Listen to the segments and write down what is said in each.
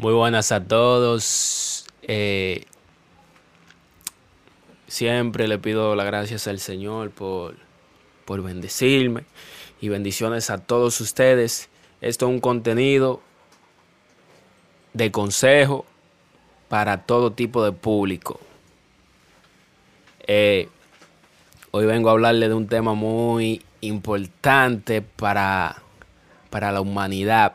Muy buenas a todos. Eh, siempre le pido las gracias al Señor por, por bendecirme y bendiciones a todos ustedes. Esto es un contenido de consejo para todo tipo de público. Eh, hoy vengo a hablarle de un tema muy importante para, para la humanidad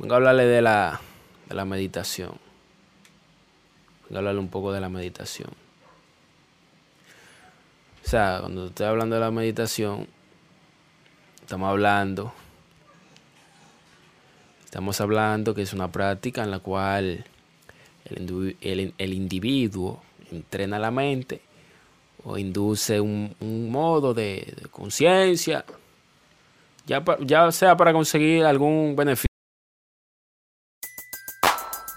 Vengo a hablarle de la, de la meditación. Vengo a hablarle un poco de la meditación. O sea, cuando estoy hablando de la meditación, estamos hablando, estamos hablando que es una práctica en la cual el, el, individuo entrena la mente o induce un, modo de, de conciencia, ya, ya sea para conseguir algún beneficio.